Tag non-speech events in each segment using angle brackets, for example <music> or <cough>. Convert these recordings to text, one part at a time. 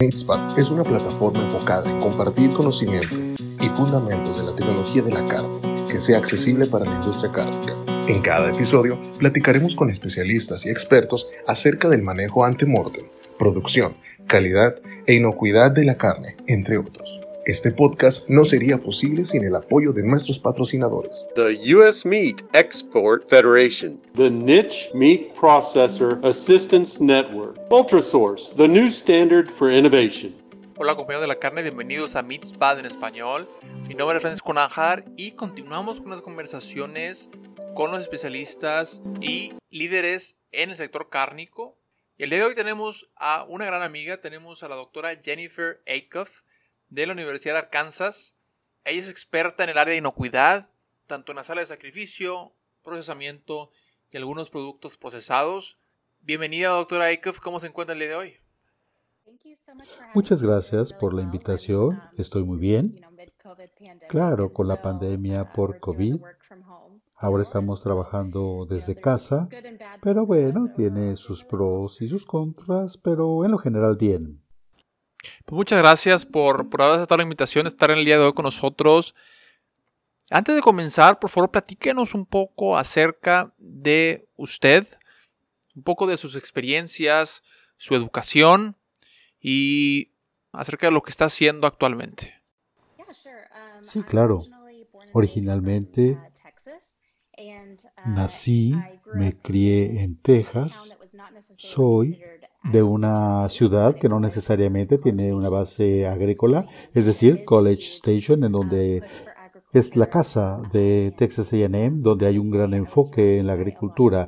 MateSpot es una plataforma enfocada en compartir conocimiento y fundamentos de la tecnología de la carne que sea accesible para la industria cárnica. En cada episodio platicaremos con especialistas y expertos acerca del manejo ante-mortem, producción, calidad e inocuidad de la carne, entre otros. Este podcast no sería posible sin el apoyo de nuestros patrocinadores. The U.S. Meat Export Federation, the Niche Meat Processor Assistance Network, Ultrasource, the new standard for innovation. Hola compañeros de la carne, bienvenidos a Meat Spad en español. Mi nombre es Francisco Najar y continuamos con las conversaciones con los especialistas y líderes en el sector cárnico. El día de hoy tenemos a una gran amiga, tenemos a la doctora Jennifer Acuff de la Universidad de Arkansas. Ella es experta en el área de inocuidad, tanto en la sala de sacrificio, procesamiento y algunos productos procesados. Bienvenida, doctora Aikoff. ¿Cómo se encuentra el día de hoy? Muchas gracias por la invitación. Estoy muy bien. Claro, con la pandemia por COVID. Ahora estamos trabajando desde casa, pero bueno, tiene sus pros y sus contras, pero en lo general bien. Pues muchas gracias por, por haber aceptado la invitación, estar en el día de hoy con nosotros. Antes de comenzar, por favor, platíquenos un poco acerca de usted, un poco de sus experiencias, su educación y acerca de lo que está haciendo actualmente. Sí, claro. Originalmente nací, me crié en Texas. Soy de una ciudad que no necesariamente tiene una base agrícola, es decir, College Station, en donde es la casa de Texas AM, donde hay un gran enfoque en la agricultura.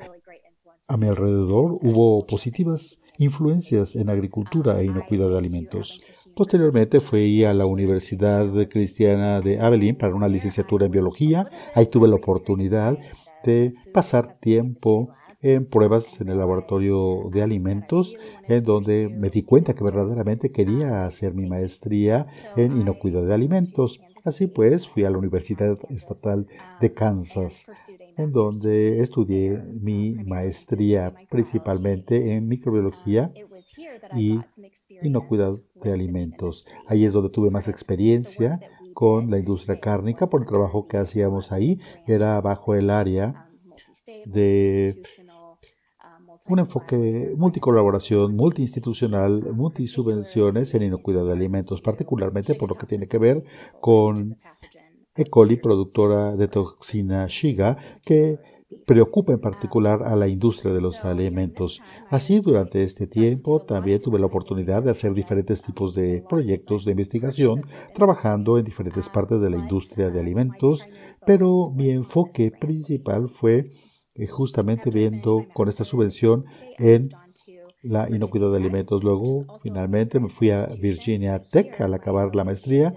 A mi alrededor hubo positivas influencias en agricultura e inocuidad de alimentos. Posteriormente fui a la Universidad Cristiana de Abilene para una licenciatura en biología. Ahí tuve la oportunidad de pasar tiempo en pruebas en el laboratorio de alimentos, en donde me di cuenta que verdaderamente quería hacer mi maestría en inocuidad de alimentos. Así pues, fui a la Universidad Estatal de Kansas, en donde estudié mi maestría principalmente en microbiología y inocuidad de alimentos. Ahí es donde tuve más experiencia con la industria cárnica por el trabajo que hacíamos ahí. Era bajo el área de un enfoque multicolaboración, multiinstitucional, multisubvenciones en inocuidad de alimentos, particularmente por lo que tiene que ver con E. coli, productora de toxina Shiga, que preocupa en particular a la industria de los alimentos. Así, durante este tiempo también tuve la oportunidad de hacer diferentes tipos de proyectos de investigación, trabajando en diferentes partes de la industria de alimentos, pero mi enfoque principal fue eh, justamente viendo con esta subvención en la inocuidad de alimentos. Luego, finalmente, me fui a Virginia Tech al acabar la maestría,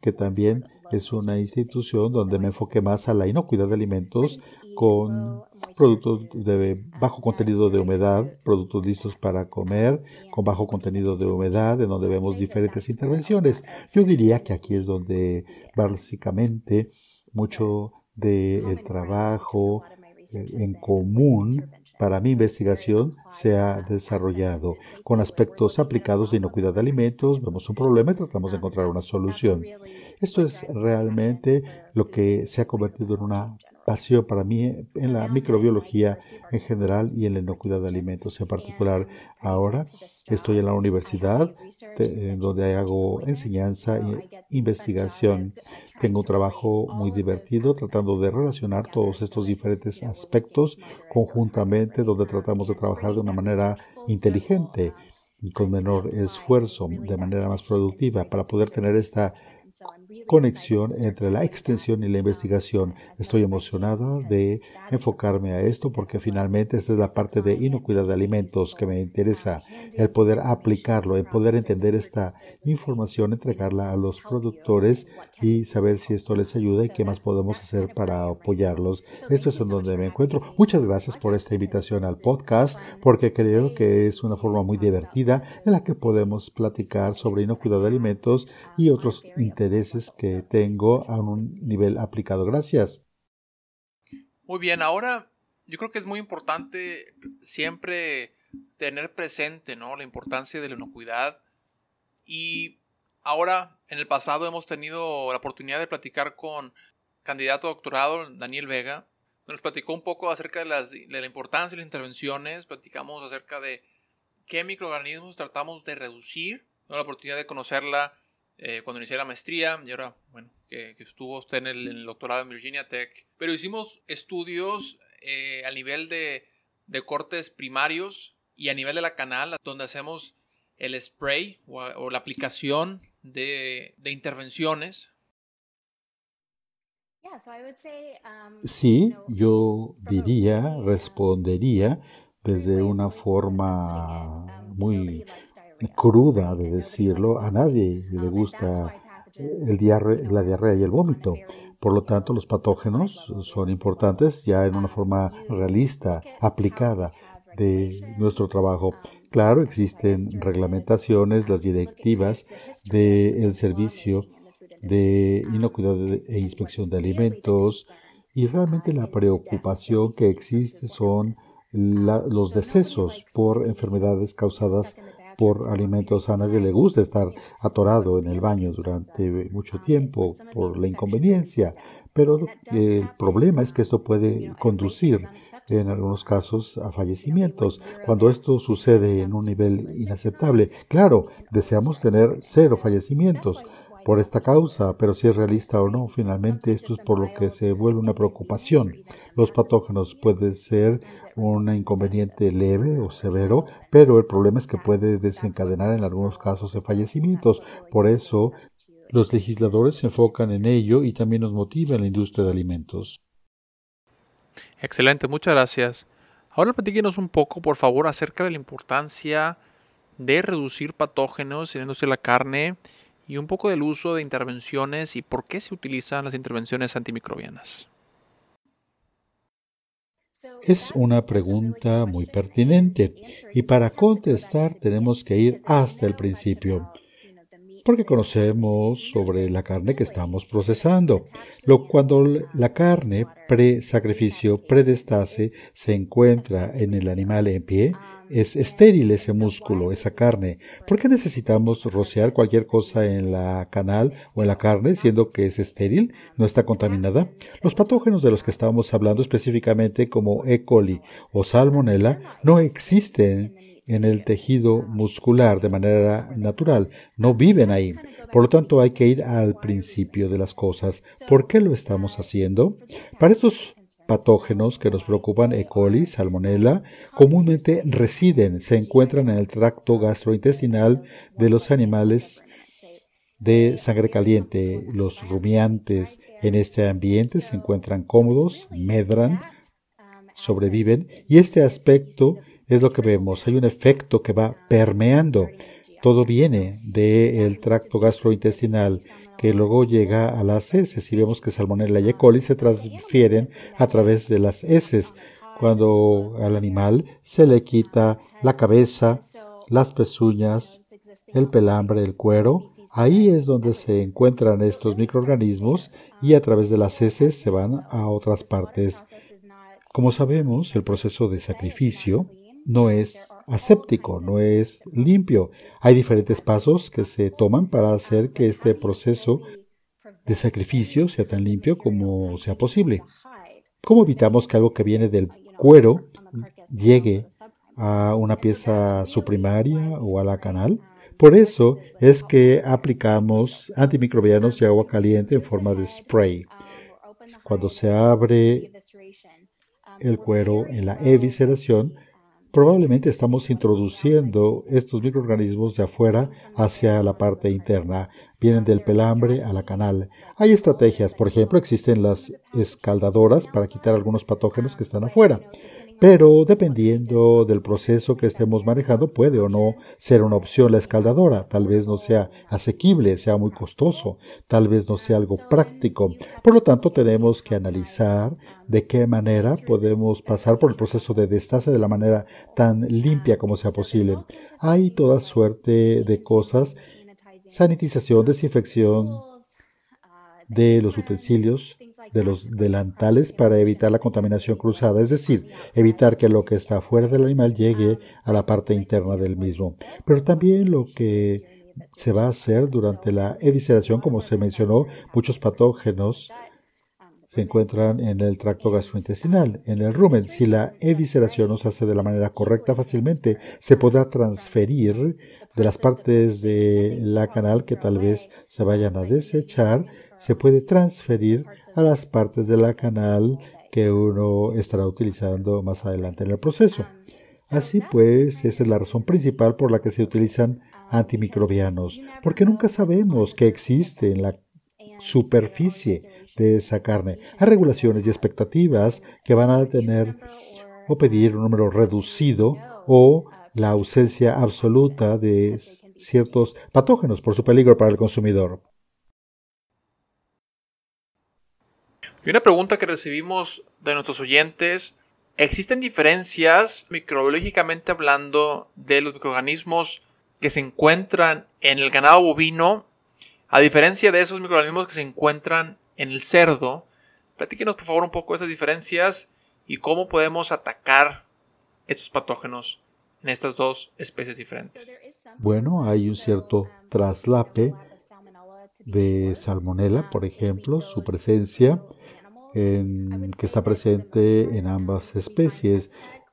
que también es una institución donde me enfoqué más a la inocuidad de alimentos con productos de bajo contenido de humedad, productos listos para comer, con bajo contenido de humedad, en donde vemos diferentes intervenciones. Yo diría que aquí es donde básicamente mucho del trabajo en común para mi investigación se ha desarrollado. Con aspectos aplicados de inocuidad de alimentos, vemos un problema y tratamos de encontrar una solución. Esto es realmente lo que se ha convertido en una pasión para mí en la microbiología en general y en la inocuidad de alimentos en particular. Ahora estoy en la universidad donde hago enseñanza e investigación. Tengo un trabajo muy divertido tratando de relacionar todos estos diferentes aspectos conjuntamente donde tratamos de trabajar de una manera inteligente y con menor esfuerzo, de manera más productiva, para poder tener esta conexión entre la extensión y la investigación. Estoy emocionada de enfocarme a esto porque finalmente esta es la parte de inocuidad de alimentos que me interesa, el poder aplicarlo, el poder entender esta información, entregarla a los productores y saber si esto les ayuda y qué más podemos hacer para apoyarlos. Esto es en donde me encuentro. Muchas gracias por esta invitación al podcast porque creo que es una forma muy divertida en la que podemos platicar sobre inocuidad de alimentos y otros intereses que tengo a un nivel aplicado. Gracias. Muy bien, ahora yo creo que es muy importante siempre tener presente ¿no? la importancia de la inocuidad Y ahora, en el pasado, hemos tenido la oportunidad de platicar con candidato a doctorado Daniel Vega. Nos platicó un poco acerca de, la importancia de las intervenciones, platicamos acerca de qué microorganismos tratamos de reducir. Tuve la oportunidad de conocerla eh, cuando inicié la maestría y ahora, bueno, que, estuvo usted en el, doctorado en Virginia Tech. Pero hicimos estudios eh, a nivel de, de, cortes primarios y a nivel de la canal, donde hacemos el spray o, la aplicación de, de intervenciones. Um, sí, yo diría, respondería desde una forma muy cruda de decirlo, a nadie le gusta el la diarrea y el vómito. Por lo tanto, los patógenos son importantes ya en una forma realista, aplicada de nuestro trabajo. Claro, existen reglamentaciones, las directivas del servicio de inocuidad e inspección de alimentos y realmente la preocupación que existe son los decesos por enfermedades causadas por alimentos. A nadie le gusta estar atorado en el baño durante mucho tiempo por la inconveniencia, pero el problema es que esto puede conducir en algunos casos a fallecimientos. Cuando esto sucede en un nivel inaceptable, claro, deseamos tener cero fallecimientos, por esta causa, pero si es realista o no, finalmente esto es por lo que se vuelve una preocupación. Los patógenos pueden ser un inconveniente leve o severo, pero el problema es que puede desencadenar en algunos casos de fallecimientos. Por eso, los legisladores se enfocan en ello y también nos motiva en la industria de alimentos. Excelente, muchas gracias. Ahora platíquenos un poco, por favor, acerca de la importancia de reducir patógenos en industria de la carne y un poco del uso de intervenciones y por qué se utilizan las intervenciones antimicrobianas. Es una pregunta muy pertinente y para contestar tenemos que ir hasta el principio, porque conocemos sobre la carne que estamos procesando. Lo, cuando la carne pre-sacrificio, predestase, se encuentra en el animal en pie, es estéril ese músculo, esa carne. ¿Por qué necesitamos rociar cualquier cosa en la canal o en la carne, siendo que es estéril, no está contaminada? Los patógenos de los que estábamos hablando específicamente como E. coli o Salmonella no existen en el tejido muscular de manera natural, no viven ahí. Por lo tanto, hay que ir al principio de las cosas. ¿Por qué lo estamos haciendo? Para estos patógenos que nos preocupan, E. coli, salmonella, comúnmente residen, se encuentran en el tracto gastrointestinal de los animales de sangre caliente. Los rumiantes en este ambiente se encuentran cómodos, medran, sobreviven y este aspecto es lo que vemos. Hay un efecto que va permeando. Todo viene del tracto gastrointestinal que luego llega a las heces y vemos que Salmonella y E. coli se transfieren a través de las heces cuando al animal se le quita la cabeza, las pezuñas, el pelambre, el cuero, ahí es donde se encuentran estos microorganismos y a través de las heces se van a otras partes. Como sabemos, el proceso de sacrificio no es aséptico, no es limpio. Hay diferentes pasos que se toman para hacer que este proceso de sacrificio sea tan limpio como sea posible. ¿Cómo evitamos que algo que viene del cuero llegue a una pieza suprimaria o a la canal? Por eso es que aplicamos antimicrobianos y agua caliente en forma de spray. Cuando se abre el cuero en la evisceración, probablemente estamos introduciendo estos microorganismos de afuera hacia la parte interna. Vienen del pelambre a la canal. Hay estrategias, por ejemplo, existen las escaldadoras para quitar algunos patógenos que están afuera pero dependiendo del proceso que estemos manejando puede o no ser una opción la escaldadora. Tal vez no sea asequible, sea muy costoso, tal vez no sea algo práctico. Por lo tanto, tenemos que analizar de qué manera podemos pasar por el proceso de destace de la manera tan limpia como sea posible. Hay toda suerte de cosas, sanitización, desinfección de los utensilios, de los delantales para evitar la contaminación cruzada, es decir, evitar que lo que está fuera del animal llegue a la parte interna del mismo. Pero también lo que se va a hacer durante la evisceración, como se mencionó, muchos patógenos se encuentran en el tracto gastrointestinal, en el rumen. Si la evisceración no se hace de la manera correcta fácilmente, se podrá transferir de las partes de la canal que tal vez se vayan a desechar, se puede transferir a las partes de la canal que uno estará utilizando más adelante en el proceso. Así pues, esa es la razón principal por la que se utilizan antimicrobianos, porque nunca sabemos qué existe en la superficie de esa carne. Hay regulaciones y expectativas que van a tener o pedir un número reducido o la ausencia absoluta de ciertos patógenos por su peligro para el consumidor. Y una pregunta que recibimos de nuestros oyentes. ¿Existen diferencias microbiológicamente hablando de los microorganismos que se encuentran en el ganado bovino a diferencia de esos microorganismos que se encuentran en el cerdo, platíquenos por favor un poco de esas diferencias y cómo podemos atacar estos patógenos en estas dos especies diferentes. Bueno, hay un cierto traslape de salmonela, por ejemplo, su presencia en, que está presente en ambas especies.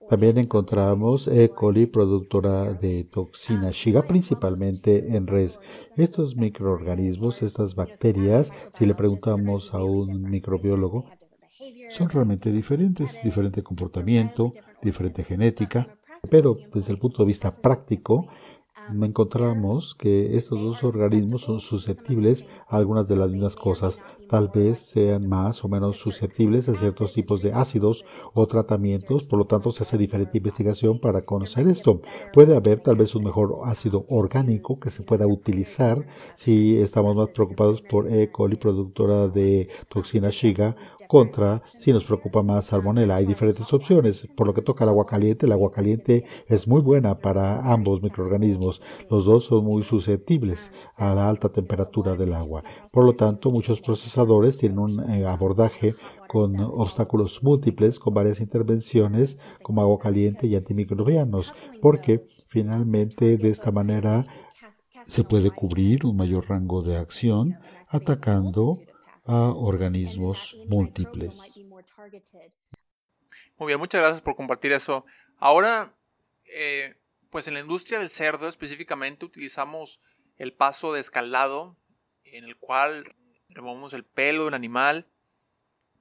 También encontramos E. coli productora de toxina Shiga, principalmente en res. Estos microorganismos, estas bacterias, si le preguntamos a un microbiólogo, son realmente diferentes, diferente comportamiento, diferente genética, pero desde el punto de vista práctico, encontramos que estos dos organismos son susceptibles a algunas de las mismas cosas. Tal vez sean más o menos susceptibles a ciertos tipos de ácidos o tratamientos, por lo tanto se hace diferente investigación para conocer esto. Puede haber tal vez un mejor ácido orgánico que se pueda utilizar si estamos más preocupados por E. coli productora de toxina Shiga contra si nos preocupa más salmonela. Hay diferentes opciones. Por lo que toca el agua caliente, el agua caliente es muy buena para ambos microorganismos. Los dos son muy susceptibles a la alta temperatura del agua. Por lo tanto, muchos procesadores tienen un eh, abordaje con obstáculos múltiples, con varias intervenciones como agua caliente y antimicrobianos, porque finalmente de esta manera se puede cubrir un mayor rango de acción atacando a organismos múltiples. Muy bien, muchas gracias por compartir eso. Ahora, eh, pues en la industria del cerdo específicamente utilizamos el paso de escaldado, en el cual removemos el pelo del animal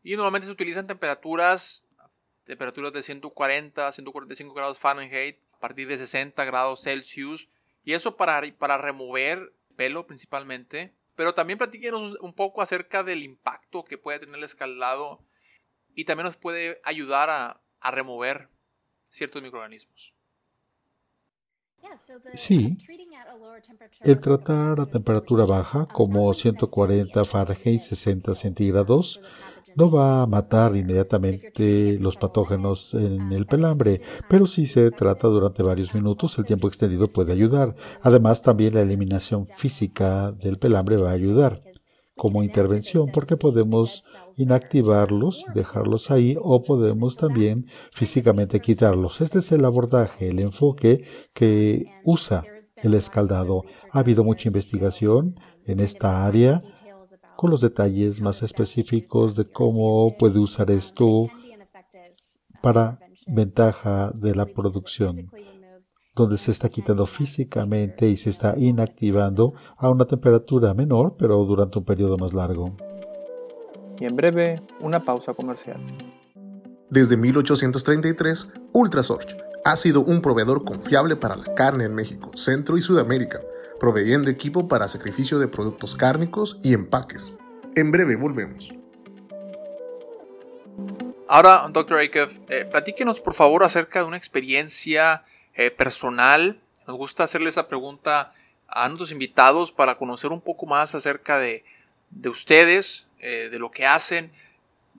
y normalmente se utilizan temperaturas, temperaturas de 140 145 grados Fahrenheit a partir de 60 grados Celsius y eso para, para remover pelo principalmente pero también platíquenos un poco acerca del impacto que puede tener el escaldado y también nos puede ayudar a, a remover ciertos microorganismos. Sí, el tratar a temperatura baja como 140 Fahrenheit 60 centígrados no va a matar inmediatamente los patógenos en el pelambre, pero si se trata durante varios minutos, el tiempo extendido puede ayudar. Además, también la eliminación física del pelambre va a ayudar como intervención porque podemos inactivarlos y dejarlos ahí o podemos también físicamente quitarlos. Este es el abordaje, el enfoque que usa el escaldado. Ha habido mucha investigación en esta área con los detalles más específicos de cómo puede usar esto para ventaja de la producción, donde se está quitando físicamente y se está inactivando a una temperatura menor, pero durante un periodo más largo. Y en breve, una pausa comercial. Desde 1833, Ultrasorge ha sido un proveedor confiable para la carne en México, Centro y Sudamérica proveyendo equipo para sacrificio de productos cárnicos y empaques. En breve volvemos. Ahora, Dr. Akev, eh, platíquenos por favor acerca de una experiencia eh, personal. Nos gusta hacerle esa pregunta a nuestros invitados para conocer un poco más acerca de, ustedes, eh, de lo que hacen,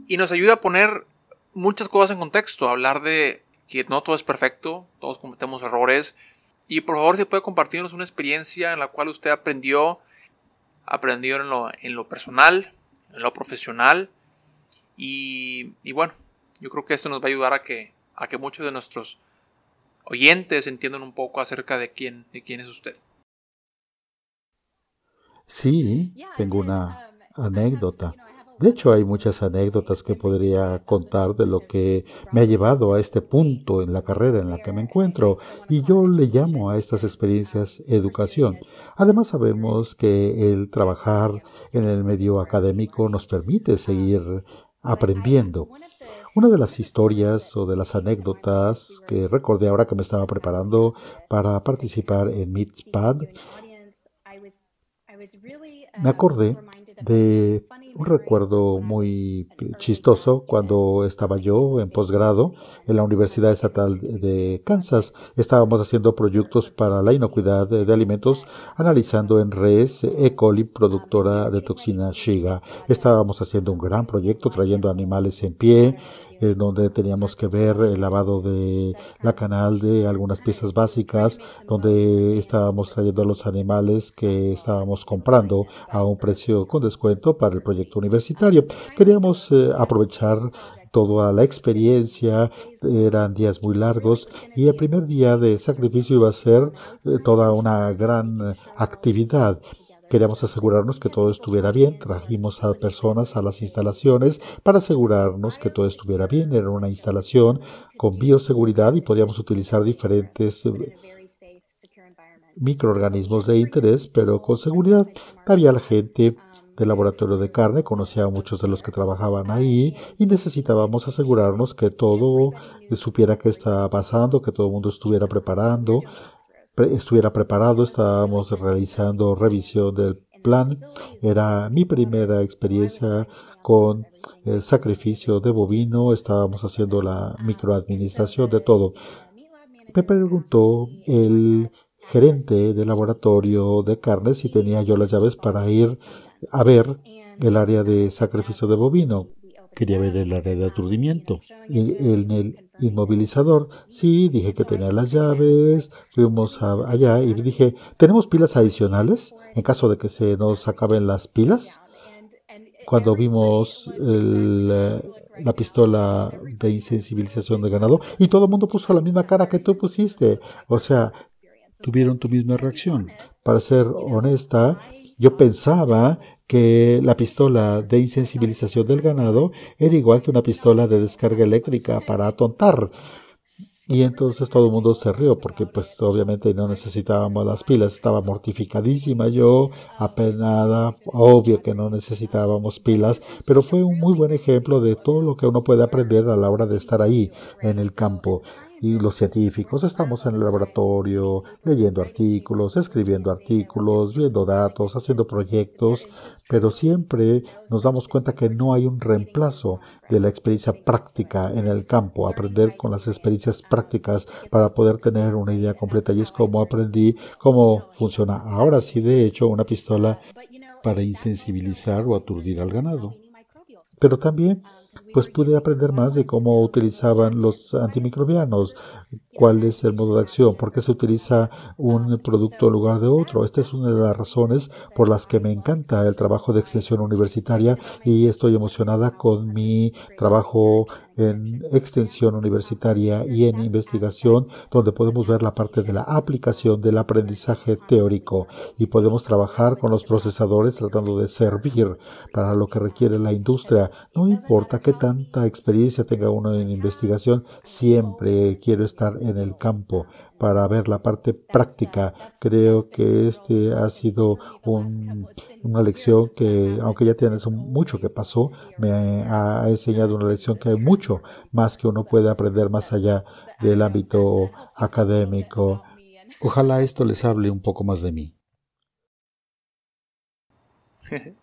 y nos ayuda a poner muchas cosas en contexto, hablar de que no todo es perfecto, todos cometemos errores, y por favor, si puede compartirnos una experiencia en la cual usted aprendió, aprendió en lo, en lo personal, en lo profesional. Y, y, bueno, yo creo que esto nos va a ayudar a que, a que muchos de nuestros oyentes entiendan un poco acerca de quién, de quién es usted. Sí, tengo una anécdota. De hecho, hay muchas anécdotas que podría contar de lo que me ha llevado a este punto en la carrera en la que me encuentro, y yo le llamo a estas experiencias educación. Además, sabemos que el trabajar en el medio académico nos permite seguir aprendiendo. Una de las historias o de las anécdotas que recordé ahora que me estaba preparando para participar en Meetspad, me acordé de un recuerdo muy chistoso cuando estaba yo en posgrado en la Universidad Estatal de Kansas. Estábamos haciendo proyectos para la inocuidad de, alimentos analizando en res E. coli productora de toxina Shiga. Estábamos haciendo un gran proyecto trayendo animales en pie eh, donde teníamos que ver el lavado de la canal de algunas piezas básicas, donde estábamos trayendo los animales que estábamos comprando a un precio con descuento para el proyecto universitario. Queríamos eh, aprovechar toda la experiencia, eran días muy largos y el primer día de sacrificio iba a ser eh, toda una gran actividad. Queríamos asegurarnos que todo estuviera bien. Trajimos a personas a las instalaciones para asegurarnos que todo estuviera bien. Era una instalación con bioseguridad y podíamos utilizar diferentes eh, microorganismos de interés, pero con seguridad. Había la gente del laboratorio de carne, conocía a muchos de los que trabajaban ahí y necesitábamos asegurarnos que todo supiera qué estaba pasando, que todo el mundo estuviera preparando, estuviera preparado, estábamos realizando revisión del plan. Era mi primera experiencia con el sacrificio de bovino, estábamos haciendo la microadministración de todo. Me preguntó el gerente del laboratorio de carne si tenía yo las llaves para ir a ver el área de sacrificio de bovino. Quería ver el área de aturdimiento. Y en el inmovilizador, sí, dije que tenía las llaves, fuimos allá y dije, ¿tenemos pilas adicionales en caso de que se nos acaben las pilas? Cuando vimos la pistola de insensibilización de ganado y todo el mundo puso la misma cara que tú pusiste. O sea, tuvieron tu misma reacción. Para ser honesta, yo pensaba que la pistola de insensibilización del ganado era igual que una pistola de descarga eléctrica para atontar. Y entonces todo el mundo se rió porque pues obviamente no necesitábamos las pilas, estaba mortificadísima yo, apenada, obvio que no necesitábamos pilas, pero fue un muy buen ejemplo de todo lo que uno puede aprender a la hora de estar ahí en el campo y los científicos estamos en el laboratorio leyendo artículos, escribiendo artículos, viendo datos, haciendo proyectos, pero siempre nos damos cuenta que no hay un reemplazo de la experiencia práctica en el campo, aprender con las experiencias prácticas para poder tener una idea completa y es como aprendí cómo funciona ahora sí de hecho una pistola para insensibilizar o aturdir al ganado. Pero también pues pude aprender más de cómo utilizaban los antimicrobianos, cuál es el modo de acción, por qué se utiliza un producto en lugar de otro. Esta es una de las razones por las que me encanta el trabajo de extensión universitaria y estoy emocionada con mi trabajo en extensión universitaria y en investigación, donde podemos ver la parte de la aplicación del aprendizaje teórico y podemos trabajar con los procesadores tratando de servir para lo que requiere la industria. No importa qué tanta experiencia tenga uno en investigación, siempre quiero estar en el campo para ver la parte práctica. Creo que este ha sido una lección que, aunque ya tienes mucho que pasó, me ha enseñado una lección que hay mucho más que uno puede aprender más allá del ámbito académico. Ojalá esto les hable un poco más de mí. <laughs>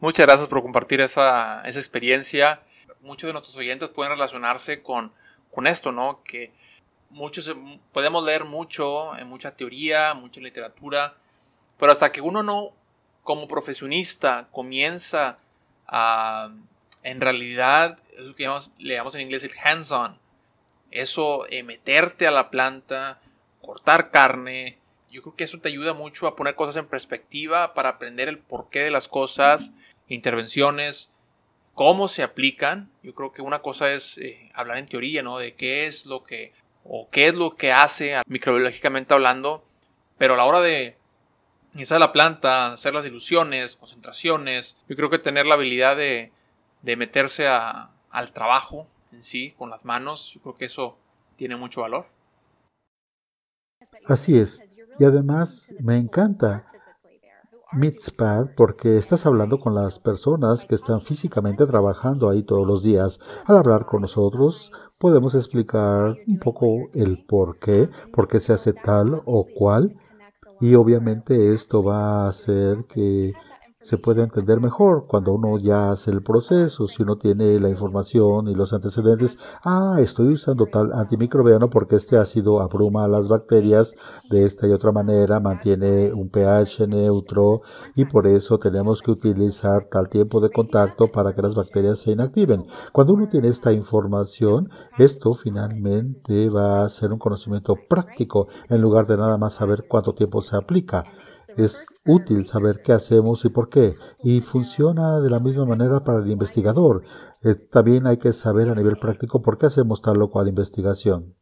Muchas gracias por compartir esa, esa experiencia. Muchos de nuestros oyentes pueden relacionarse con, con esto, ¿no? Que muchos podemos leer mucho, en mucha teoría, mucha literatura, pero hasta que uno no, como profesionista, comienza a, en realidad, lo que le llamamos en inglés el hands-on, eso, eh, meterte a la planta, cortar carne, yo creo que eso te ayuda mucho a poner cosas en perspectiva para aprender el porqué de las cosas, intervenciones, cómo se aplican. Yo creo que una cosa es eh, hablar en teoría, ¿no? De qué es lo que o qué es lo que hace microbiológicamente hablando, pero a la hora de, iniciar la planta, hacer las ilusiones, concentraciones. Yo creo que tener la habilidad de, de meterse a, al trabajo en sí, con las manos, yo creo que eso tiene mucho valor. Así es. Y además me encanta Mitzpad porque estás hablando con las personas que están físicamente trabajando ahí todos los días. Al hablar con nosotros podemos explicar un poco el por qué, por qué se hace tal o cual. Y obviamente esto va a hacer que se puede entender mejor cuando uno ya hace el proceso, si uno tiene la información y los antecedentes. Ah, estoy usando tal antimicrobiano porque este ácido abruma a las bacterias de esta y otra manera, mantiene un pH neutro y por eso tenemos que utilizar tal tiempo de contacto para que las bacterias se inactiven. Cuando uno tiene esta información, esto finalmente va a ser un conocimiento práctico en lugar de nada más saber cuánto tiempo se aplica. Es útil saber qué hacemos y por qué, y funciona de la misma manera para el investigador. Eh, también hay que saber a nivel práctico por qué hacemos tal o cual investigación.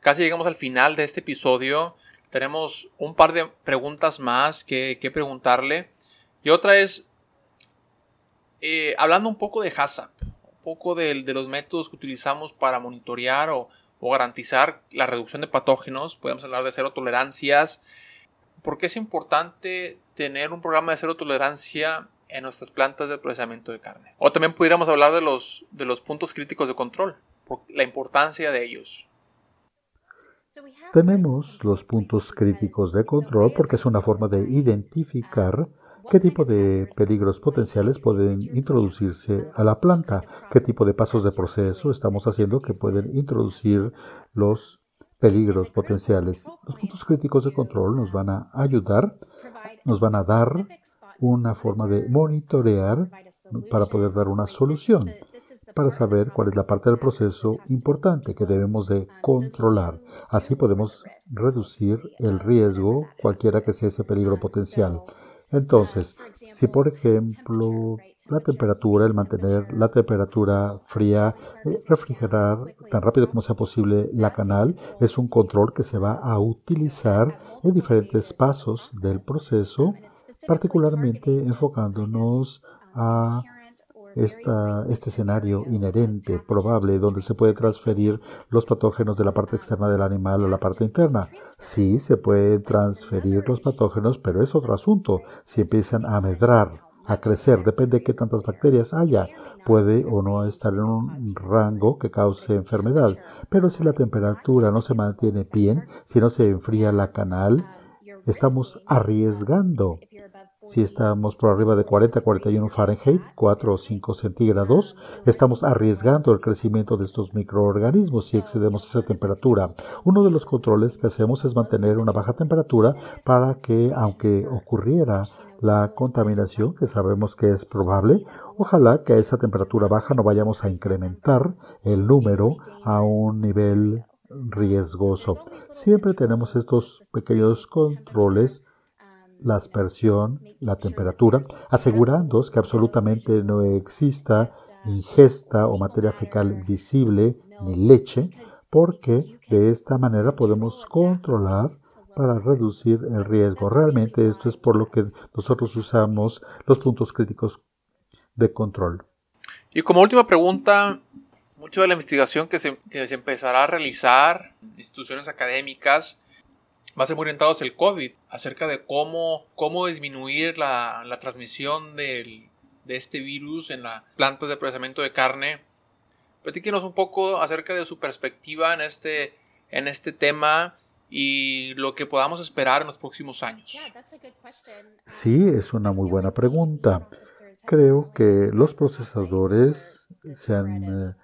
Casi llegamos al final de este episodio. Tenemos un par de preguntas más que, preguntarle. Y otra es, eh, hablando un poco de HACCP, un poco de, los métodos que utilizamos para monitorear o, o garantizar la reducción de patógenos. Podemos hablar de cero tolerancias, ¿Por qué es importante tener un programa de cero tolerancia en nuestras plantas de procesamiento de carne? O también pudiéramos hablar de los, de los puntos críticos de control, por la importancia de ellos. Tenemos los puntos críticos de control porque es una forma de identificar qué tipo de peligros potenciales pueden introducirse a la planta, qué tipo de pasos de proceso estamos haciendo que pueden introducir los peligros potenciales. Los puntos críticos de control nos van a ayudar, nos van a dar una forma de monitorear para poder dar una solución, para saber cuál es la parte del proceso importante que debemos de controlar. Así podemos reducir el riesgo, cualquiera que sea ese peligro potencial. Entonces, si por ejemplo la temperatura, el mantener la temperatura fría, eh, refrigerar tan rápido como sea posible la canal, es un control que se va a utilizar en diferentes pasos del proceso, particularmente enfocándonos a esta, este escenario inherente, probable, donde se puede transferir los patógenos de la parte externa del animal a la parte interna. Sí, se pueden transferir los patógenos, pero es otro asunto si empiezan a medrar a crecer, depende de qué tantas bacterias haya, puede o no estar en un rango que cause enfermedad. Pero si la temperatura no se mantiene bien, si no se enfría la canal, estamos arriesgando. Si estamos por arriba de 40 41 Fahrenheit, 4 o 5 centígrados, estamos arriesgando el crecimiento de estos microorganismos si excedemos esa temperatura. Uno de los controles que hacemos es mantener una baja temperatura para que, aunque ocurriera la contaminación, que sabemos que es probable, ojalá que a esa temperatura baja no vayamos a incrementar el número a un nivel riesgoso. Siempre tenemos estos pequeños controles, la aspersión, la temperatura, asegurándonos que absolutamente no exista ingesta o materia fecal visible ni leche, porque de esta manera podemos controlar para reducir el riesgo. Realmente esto es por lo que nosotros usamos los puntos críticos de control. Y como última pregunta, mucho de la investigación que se, empezará a realizar en instituciones académicas va a ser muy orientado hacia el COVID, acerca de cómo, cómo disminuir la, transmisión de este virus en la planta de procesamiento de carne. Platíquenos un poco acerca de su perspectiva en este, en este tema y lo que podamos esperar en los próximos años? Sí, es una muy buena pregunta. Creo que los procesadores se han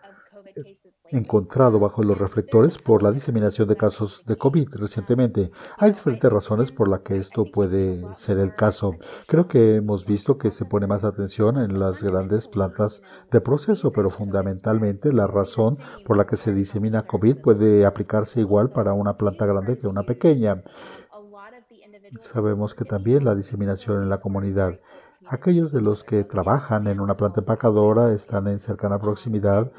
encontrado bajo los reflectores por la diseminación de casos de COVID recientemente. Hay diferentes razones por las que esto puede ser el caso. Creo que hemos visto que se pone más atención en las grandes plantas de proceso, pero fundamentalmente la razón por la que se disemina COVID puede aplicarse igual para una planta grande que una pequeña. Sabemos que también la diseminación en la comunidad Aquellos de los que trabajan en una planta empacadora están en cercana proximidad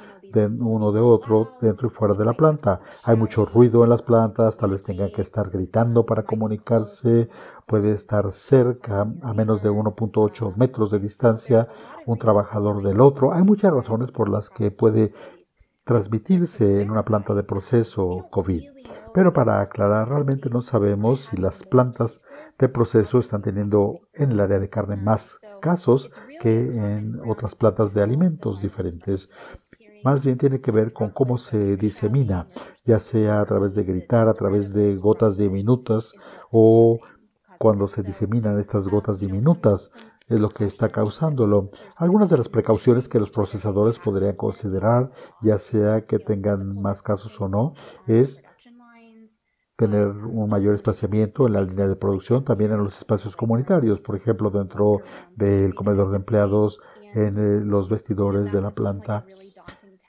uno de otro dentro y fuera de la planta. Hay mucho ruido en las plantas, tal vez tengan que estar gritando para comunicarse, puede estar cerca, a menos de 1.8 metros de distancia, un trabajador del otro. Hay muchas razones por las que puede transmitirse en una planta de proceso COVID. Pero para aclarar, realmente no sabemos si las plantas de proceso están teniendo en el área de carne más casos que en otras plantas de alimentos diferentes. Más bien tiene que ver con cómo se disemina, ya sea a través de gritar, a través de gotas diminutas o cuando se diseminan estas gotas diminutas es lo que está causándolo. Algunas de las precauciones que los procesadores podrían considerar, ya sea que tengan más casos o no, es tener un mayor espaciamiento en la línea de producción, también en los espacios comunitarios, por ejemplo, dentro del comedor de empleados, en eh, los vestidores de la planta.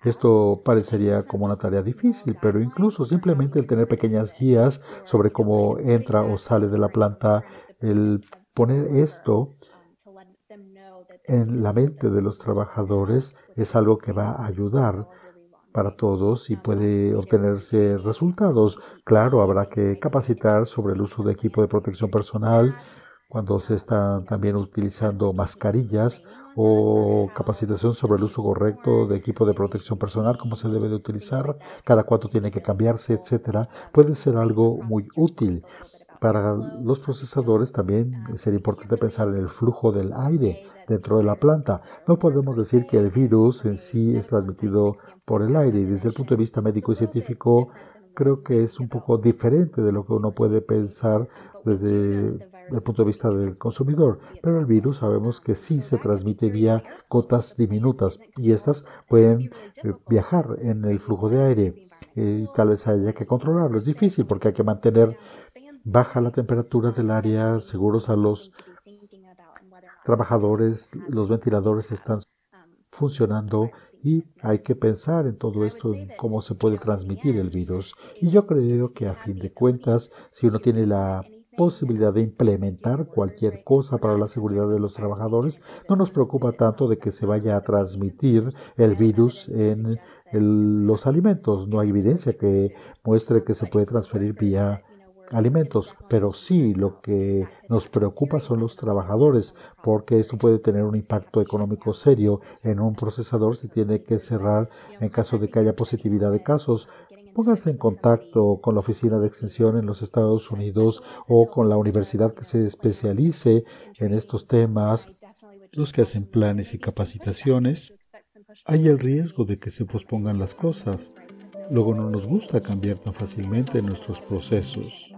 Esto parecería como una tarea difícil, pero incluso simplemente el tener pequeñas guías sobre cómo entra o sale de la planta, el poner esto en la mente de los trabajadores es algo que va a ayudar para todos y puede obtenerse resultados. Claro, habrá que capacitar sobre el uso de equipo de protección personal cuando se están también utilizando mascarillas o capacitación sobre el uso correcto de equipo de protección personal, cómo se debe de utilizar, cada cuánto tiene que cambiarse, etcétera, puede ser algo muy útil. Para los procesadores también sería importante pensar en el flujo del aire dentro de la planta. No podemos decir que el virus en sí es transmitido por el aire y desde el punto de vista médico y científico creo que es un poco diferente de lo que uno puede pensar desde el punto de vista del consumidor. Pero el virus sabemos que sí se transmite vía gotas diminutas y estas pueden eh, viajar en el flujo de aire. Y tal vez haya que controlarlo. Es difícil porque hay que mantener baja la temperatura del área, seguros a los trabajadores, los ventiladores están funcionando y hay que pensar en todo esto, en cómo se puede transmitir el virus. Y yo creo que a fin de cuentas, si uno tiene la posibilidad de implementar cualquier cosa para la seguridad de los trabajadores, no nos preocupa tanto de que se vaya a transmitir el virus en los alimentos. No hay evidencia que muestre que se puede transferir vía alimentos, pero sí lo que nos preocupa son los trabajadores, porque esto puede tener un impacto económico serio en un procesador si tiene que cerrar en caso de que haya positividad de casos. Pónganse en contacto con la oficina de extensión en los Estados Unidos o con la universidad que se especialice en estos temas, los que hacen planes y capacitaciones. Hay el riesgo de que se pospongan las cosas. Luego no nos gusta cambiar tan fácilmente nuestros procesos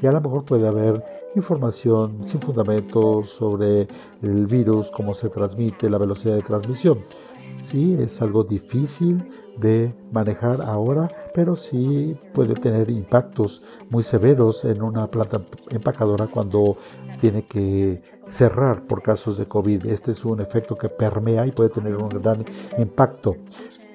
y a lo mejor puede haber información sin fundamento sobre el virus, cómo se transmite, la velocidad de transmisión. Sí, es algo difícil de manejar ahora, pero sí puede tener impactos muy severos en una planta empacadora cuando tiene que cerrar por casos de COVID. Este es un efecto que permea y puede tener un gran impacto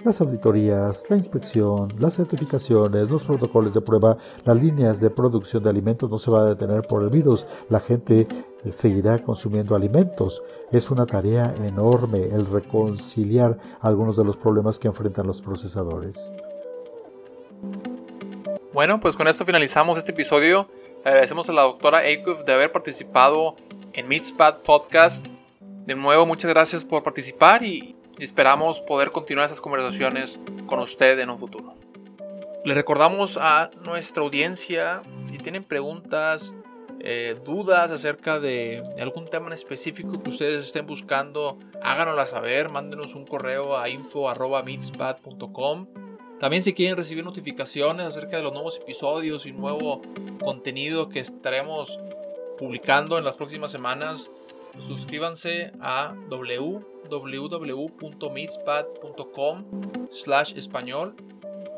las auditorías, la inspección, las certificaciones, los protocolos de prueba, las líneas de producción de alimentos no se va a detener por el virus. La gente seguirá consumiendo alimentos. Es una tarea enorme el reconciliar algunos de los problemas que enfrentan los procesadores. Bueno, pues con esto finalizamos este episodio. agradecemos a la doctora Akuf de haber participado en Meatspad Podcast. De nuevo, muchas gracias por participar y y esperamos poder continuar estas conversaciones con usted en un futuro. Le recordamos a nuestra audiencia, si tienen preguntas, eh, dudas acerca de, algún tema en específico que ustedes estén buscando, háganosla saber, mándenos un correo a info.meetspad.com. También si quieren recibir notificaciones acerca de los nuevos episodios y nuevo contenido que estaremos publicando en las próximas semanas, suscríbanse a www.meetspad.com slash español.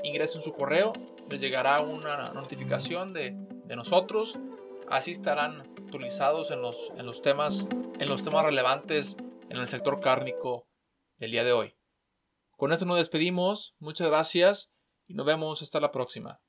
Ingresen su correo, les llegará una notificación de, de, nosotros. Así estarán actualizados en los, en, los temas, en los temas relevantes en el sector cárnico del día de hoy. Con esto nos despedimos. Muchas gracias y nos vemos hasta la próxima.